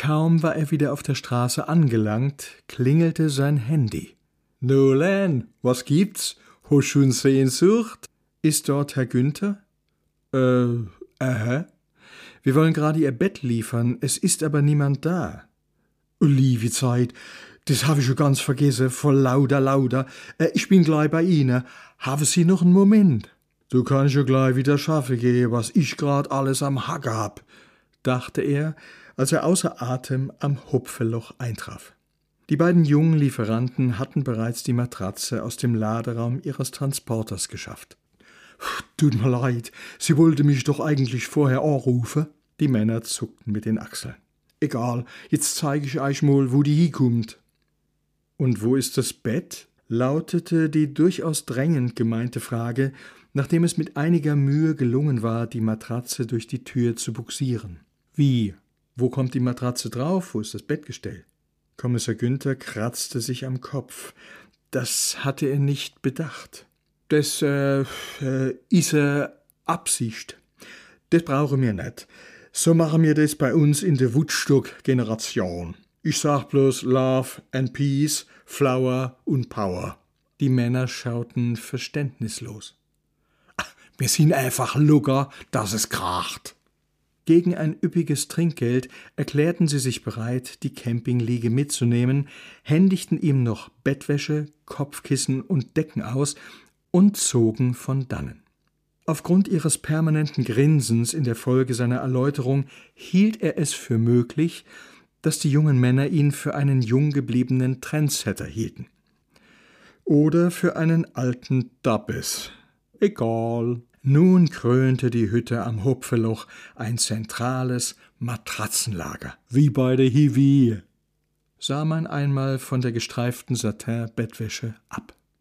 Kaum war er wieder auf der Straße angelangt, klingelte sein Handy. Nolan, was gibt's? Hast schon Sehnsucht? Ist dort Herr Günther? Äh, aha. Wir wollen gerade Ihr Bett liefern, es ist aber niemand da. Liebe Zeit, das habe ich schon ganz vergessen, voll lauter, lauter. Äh, ich bin gleich bei Ihnen. Haben Sie noch einen Moment? Du kannst ja gleich wieder schaffen gehen, was ich grad alles am Hacker hab, dachte er, als er außer Atem am Hupfelloch eintraf. Die beiden jungen Lieferanten hatten bereits die Matratze aus dem Laderaum ihres Transporters geschafft. Tut mir leid, sie wollte mich doch eigentlich vorher anrufen. Die Männer zuckten mit den Achseln. Egal, jetzt zeige ich euch mal, wo die hinkommt. Und wo ist das Bett? lautete die durchaus drängend gemeinte Frage, nachdem es mit einiger Mühe gelungen war, die Matratze durch die Tür zu buxieren. Wie? Wo kommt die Matratze drauf? Wo ist das Bettgestell? Kommissar Günther kratzte sich am Kopf. Das hatte er nicht bedacht. Das äh, äh, is a Absicht. Das brauche mir nicht. So machen wir das bei uns in der Woodstock-Generation. Ich sag bloß Love and Peace, Flower und Power. Die Männer schauten verständnislos. Wir sind einfach Lugger, dass es kracht. Gegen ein üppiges Trinkgeld erklärten sie sich bereit, die Campingliege mitzunehmen, händigten ihm noch Bettwäsche, Kopfkissen und Decken aus und zogen von dannen. Aufgrund ihres permanenten Grinsens in der Folge seiner Erläuterung hielt er es für möglich, dass die jungen Männer ihn für einen jung gebliebenen Trendsetter hielten. Oder für einen alten Dabbes. Egal. Nun krönte die Hütte am Hupfeloch ein zentrales Matratzenlager, wie bei der Hiwi. Sah man einmal von der gestreiften Satin-Bettwäsche ab.